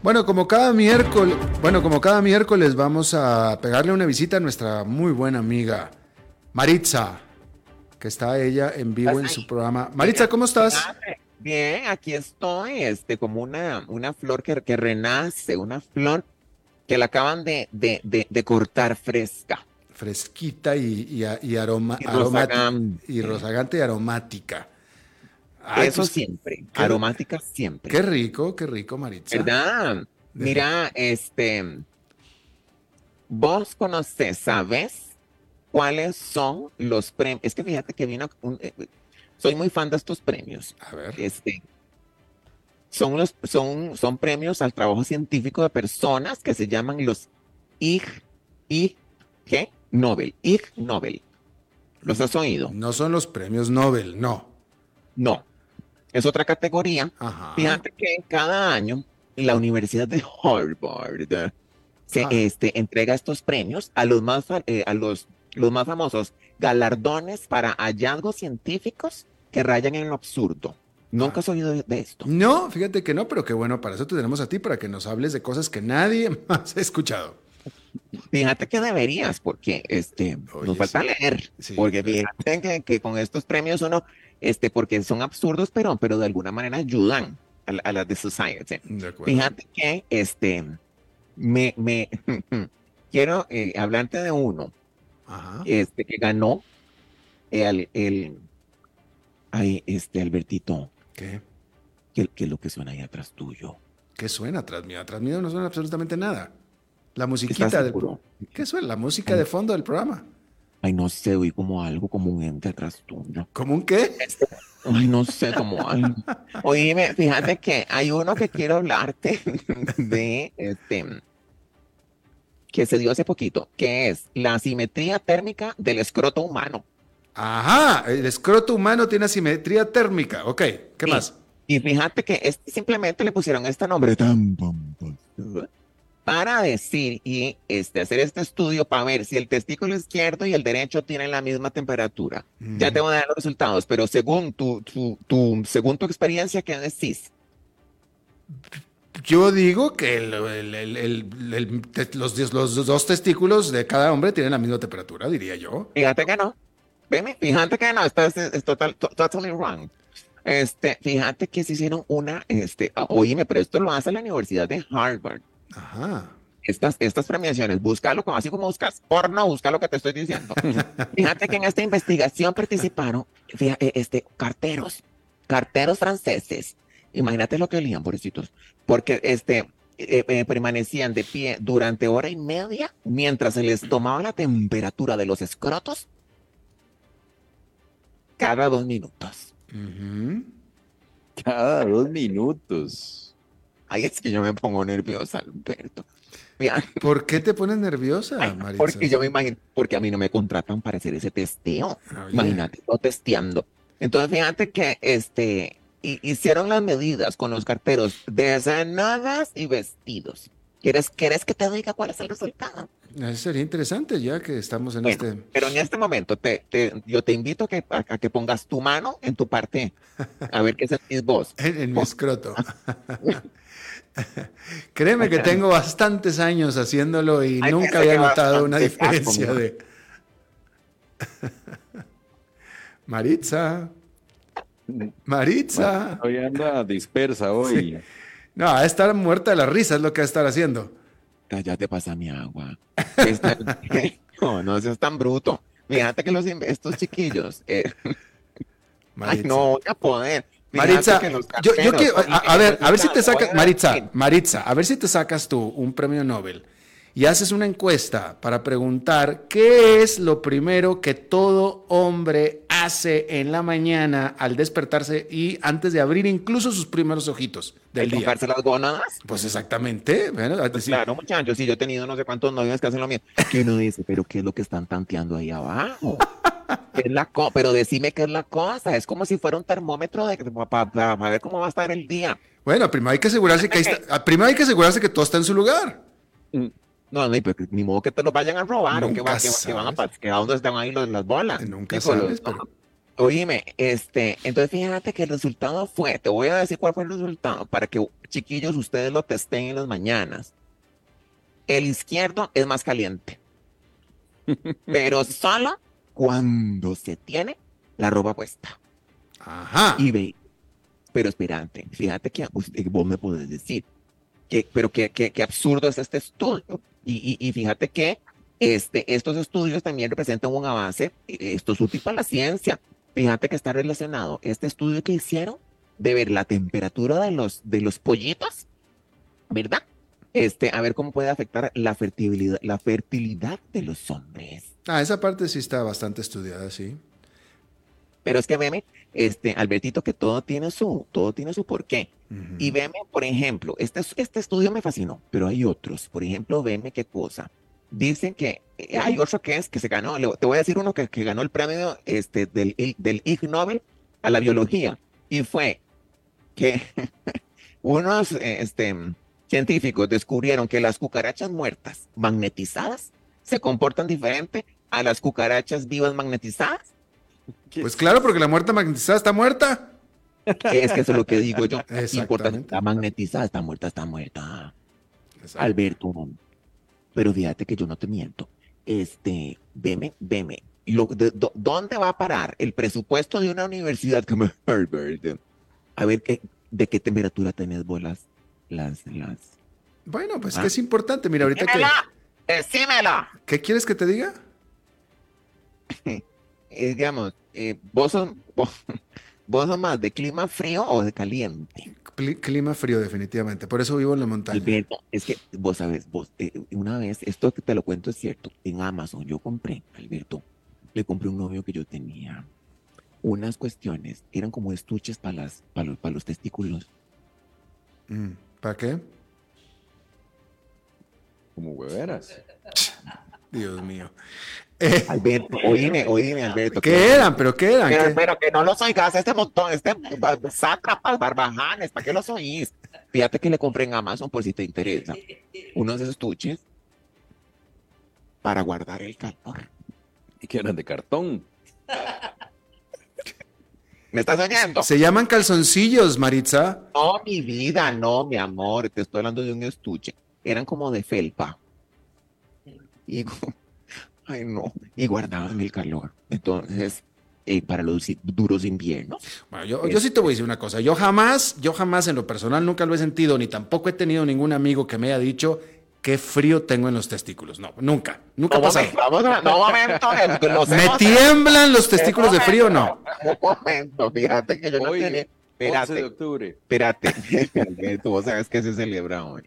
Bueno, como cada miércoles, bueno, como cada miércoles vamos a pegarle una visita a nuestra muy buena amiga Maritza, que está ella en vivo en su programa. Maritza, ¿cómo estás? Bien, aquí estoy, este, como una, una flor que, que renace, una flor que la acaban de, de, de, de cortar fresca. Fresquita y, y, y aroma, Y aromática. rozagante. Y rozagante y aromática. Ay, Eso pues, siempre, qué- aromática siempre. Qué rico, qué rico, Maritza. ¿Verdad? Mira, este, vos conoces, ¿sabes cuáles son los premios? Es que fíjate que vino, un- eh, soy muy fan de estos premios. A ver. Este, son los, son, son premios al trabajo científico de personas que se llaman los Ig, Ig. Nobel, Ig Nobel. ¿Los has oído? No son los premios Nobel, no. No. Es otra categoría. Ajá. Fíjate que cada año la Universidad de Harvard se Ah. este, entrega estos premios a los más eh, a los, los más famosos galardones para hallazgos científicos que rayan en lo absurdo. ¿Nunca has oído de, de esto? No, fíjate que no, pero qué bueno, para eso te tenemos a ti, para que nos hables de cosas que nadie más ha escuchado. Fíjate que deberías, porque este, Oye, nos falta sí. leer. Sí. Porque fíjate que, que con estos premios uno, este, porque son absurdos, pero, pero de alguna manera ayudan a, a la de society. De. Fíjate que este me, me quiero eh, hablarte de uno Ajá. este que ganó el, el ay, este Albertito, ¿Qué? que, que es lo que suena ahí atrás tuyo. ¿Qué suena atrás mío? Atrás mío no suena absolutamente nada. La ¿Estás musiquita del? ¿Qué suena? La música de fondo del programa. Ay, no sé, oí como algo, como un ente atrás tuyo. ¿Cómo un qué? Ay, no sé, como algo. Oíme, fíjate que hay uno que quiero hablarte de este que se dio hace poquito, que es la asimetría térmica del escroto humano. Ajá, el escroto humano tiene asimetría térmica. Ok, ¿qué Sí. más? Y fíjate que este simplemente le pusieron este nombre tan pomposo para decir y este, hacer este estudio para ver si el testículo izquierdo y el derecho tienen la misma temperatura. Ya te voy a dar los resultados, pero según tu, tu, tu- según tu experiencia, ¿qué decís? Yo digo que el- el- el- los, los dos testículos de cada hombre tienen la misma temperatura, diría yo. Fíjate que no. Fíjate que no, estás es total, to- totally wrong. Este, fíjate que se hicieron una, este, oíme, pero esto lo hace la Universidad de Harvard. Ajá. estas, estas premiaciones, búscalo como así como buscas porno, busca lo que te estoy diciendo. Fíjate que en esta investigación participaron eh, este, carteros, carteros franceses. Imagínate lo que olían, pobrecitos, porque este, eh, eh, permanecían de pie durante hora y media mientras se les tomaba la temperatura de los escrotos cada dos minutos. Cada dos minutos. Ay, es que yo me pongo nerviosa, Alberto. ¿Por qué te pones nerviosa, Maritza? Porque yo me imagino, porque a mí no me contratan para hacer ese testeo. Imagínate, no testeando. Entonces, fíjate que este, hicieron las medidas con los carteros de sanadas y vestidos. ¿Quieres, ¿Quieres que te diga cuál es el resultado? Eso sería interesante ya que estamos en este... Pero en este momento te, yo te invito a que, a, que pongas tu mano en tu parte, a ver qué es vos. en, en mi escroto. Créeme que tengo bastantes años haciéndolo y nunca había notado una diferencia de... Maritza. Maritza. hoy anda dispersa hoy. No, a estar muerta de la risa es lo que va a estar haciendo. Ya te pasa mi agua. no, no seas tan bruto. Fíjate que los estos chiquillos. Eh, ay, no voy a poder. Maritza, yo, quiero, a, ver, a ver si te sacas, Maritza, Maritza, a ver si te sacas tú un premio Nobel y haces una encuesta para preguntar qué es lo primero que todo hombre hace en la mañana al despertarse y antes de abrir incluso sus primeros ojitos del día. las gónadas? Pues exactamente. Bueno, pues claro, muchachos, si yo he tenido no sé cuántos novios que hacen lo mismo. Que uno dice, pero ¿qué es lo que están tanteando ahí abajo? es la pero decime qué es la cosa. Es como si fuera un termómetro de, para, ver cómo va a estar el día. Bueno, primero hay que asegurarse que ah, primero hay que asegurarse que todo está en su lugar. Mm, no, no, ni modo que te lo vayan a robar o que, van a que a dónde están ahí las bolas. Nunca sabes, pero... Oíme, este, entonces fíjate que el resultado fue, te voy a decir cuál fue el resultado para que chiquillos ustedes lo testen en las mañanas. El izquierdo es más caliente, pero solo cuando se tiene la ropa puesta. Ajá. Y ve, pero espérate, fíjate que vos me puedes decir, que, pero qué que, absurdo es este estudio. Y, y, fíjate que este, estos estudios también representan un avance, esto es útil para la ciencia. Fíjate que está relacionado este estudio que hicieron de ver la temperatura de los, de los pollitos, ¿verdad? Este, a ver cómo puede afectar la fertilidad, la fertilidad de los hombres. Ah, esa parte sí está bastante estudiada, sí. Pero es que veme, este, Albertito, que todo tiene su, todo tiene su porqué. Y veme, por ejemplo, este, este estudio me fascinó, pero hay otros. Por ejemplo, veme qué cosa. Dicen que eh, hay otro que es que se ganó, te voy a decir uno que, que ganó el premio este, del, del Ig Nobel a la biología. Y fue que unos este, científicos descubrieron que las cucarachas muertas magnetizadas se comportan diferente a las cucarachas vivas magnetizadas? Pues claro, porque la muerta magnetizada está muerta. Es que eso es lo que digo yo. Importante. Está magnetizada, está muerta, está muerta. Alberto, pero fíjate que yo no te miento. Este, veme, veme. ¿Dónde va a parar el presupuesto de una universidad como Harvard? A ver qué, de qué temperatura tenés vos las, las, Bueno, pues que es importante. Mira, ahorita que. ¡Decímela! ¿Qué quieres que te diga? Eh, digamos, eh, ¿vos, sos, vos, más de clima frío o de caliente? clima frío, definitivamente. Por eso vivo en la montaña. Alberto, es que vos sabes, vos, eh, una vez, esto que te lo cuento es cierto, en Amazon yo compré, Alberto, le compré un novio que yo tenía unas cuestiones, eran como estuches para, las, para, los, para los testículos. Mm, ¿Para qué? Como hueveras. Dios mío. Eh, Alberto, oíme, oíme, Alberto. ¿Qué eran? ¿Pero qué eran? Pero, que no los oigas, este montón, este sátrapas, barbajanes, ¿para qué los oís? Fíjate que le compré en Amazon por si te interesa. Unos estuches para guardar el calor. ¿Y que eran de cartón? ¿Me estás oyendo? Se llaman calzoncillos, Maritza. No, mi vida, no, mi amor. Te estoy hablando de un estuche. Eran como de felpa. Y, ay, no. Y guardaban el calor. Entonces, eh, para los duros inviernos. Bueno, yo, yo, sí te voy a decir una cosa. Yo jamás, yo jamás en lo personal nunca lo he sentido, ni tampoco he tenido ningún amigo que me haya dicho qué frío tengo en los testículos. No, nunca, nunca ha pasado. no, momento, ¿Me tiemblan los testículos de frío o no? Un momento, fíjate que yo no tenía... Espérate, de octubre. Espérate, tú vos sabes que se celebra hoy.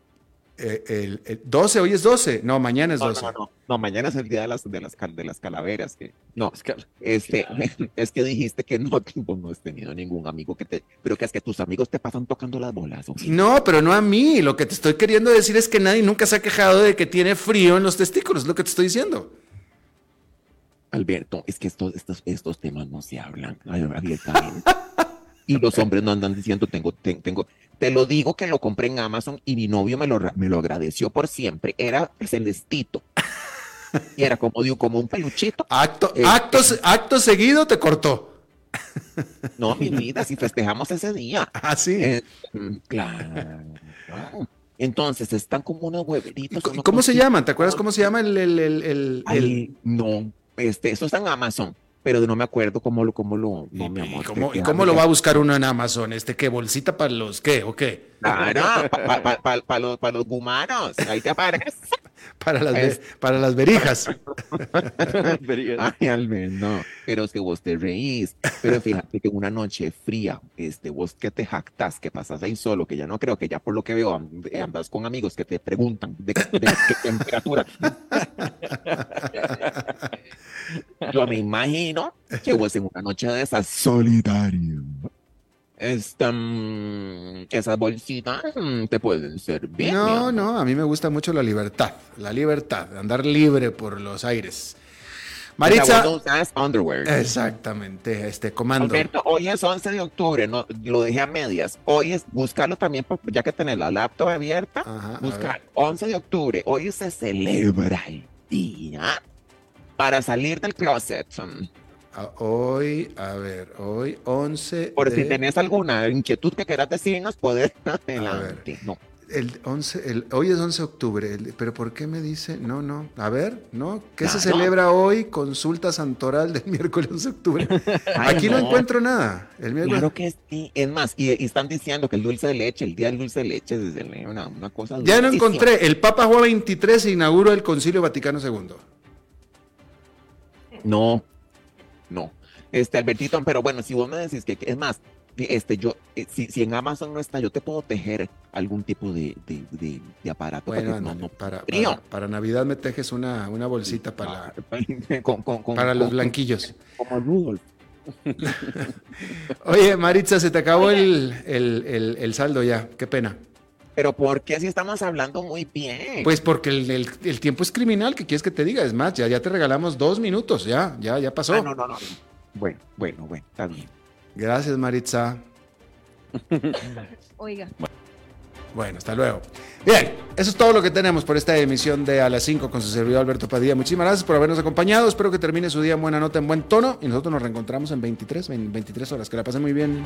Eh, el, el 12, hoy es 12. No, mañana es No, 12. no, no, no, mañana es el día de las, de las, de las calaveras. Que, no, este, es que dijiste que no, que vos no has tenido ningún amigo que te, pero que es que tus amigos te pasan tocando las bolas. No, pero no a mí. Lo que te estoy queriendo decir es que nadie nunca se ha quejado de que tiene frío en los testículos. Es lo que te estoy diciendo. Alberto, es que estos, estos, estos temas no se hablan abiertamente. Y los hombres no andan diciendo, tengo, ten- tengo, te lo digo que lo compré en Amazon y mi novio me lo, me lo agradeció por siempre. Era celestito. Y era como, de, como un peluchito. Acto, Eh, acto, acto seguido te cortó. No, mi vida, si festejamos ese día. Ah, sí. Eh, mm, claro. Entonces están como unos hueveritos. ¿Y unos ¿Cómo se llaman? ¿Te acuerdas cómo se llama el... el, el, el- Ay, el- no, este, eso está en Amazon, pero no me acuerdo cómo lo, cómo lo, no, mi amor. ¿Y cómo, y cómo lo va a buscar uno en Amazon? ¿Este qué? ¿Bolsita para los qué? ¿O qué? Claro, para los, pa los gumanos, ahí te aparece. Para las, Es- para las verijas. Ay, Albert, no, pero es que vos te reís. Pero fíjate que una noche fría, este, vos que te jactas, que pasas ahí solo, que ya no creo que ya por lo que veo and- andas con amigos que te preguntan de, de qué temperatura. Yo me imagino que vos en una noche de esas solitario. Esta, mm, esas bolsitas mm, te pueden servir. No, no, a mí me gusta mucho la libertad. La libertad, andar libre por los aires. Sea, Maritza. underwear. Exactamente, este comando. Alberto, hoy es 11 de octubre, no, lo dejé a medias. Hoy es buscarlo también, ya que tenés la laptop abierta, Ajá, buscar 11 de octubre. Hoy se celebra el día para salir del closet. Ah, Hoy, a ver, hoy 11 Por si tenés alguna inquietud que quieras decirnos, puedes adelante. No. el 11, el, hoy es 11 de octubre, el- pero ¿por qué me dice? No, no, a ver, ¿no? ¿Qué se celebra hoy? Consulta santoral del miércoles 11 de octubre. Ay, Aquí no. encuentro nada. El miércoles- Claro que sí. Es más, y, y están diciendo que el dulce de leche, el día del dulce de leche, es desde una, una cosa. Ya no encontré. El Papa Juan 23 inauguró el Concilio Vaticano II. No, no. Este, Albertito, pero bueno, si vos me decís que, que- es más, este, yo, eh, si, si en Amazon no está, yo te puedo tejer algún tipo de, de, de- de aparato Bueno, para que no, no, para, para, para Navidad me tejes una, una bolsita para, con, con- con- para los blanquillos. Como Rudolf. Oye, Maritza, se te acabó el, el- el- el saldo ya. Qué pena. Pero ¿por qué si estamos hablando muy bien? Pues porque el, el- el tiempo es criminal. ¿Qué quieres que te diga? Es más, ya, ya te regalamos dos minutos. Ya, ya, ya pasó. Ah, no, no, no. Bueno, bueno, bueno, está bien. Gracias, Maritza. Oiga. Bueno, hasta luego. Bien, eso es todo lo que tenemos por esta emisión de A las 5 con su servidor Alberto Padilla. Muchísimas gracias por habernos acompañado. Espero que termine su día en buena nota, en buen tono. Y nosotros nos reencontramos en 23, en 23 horas. Que la pasen muy bien.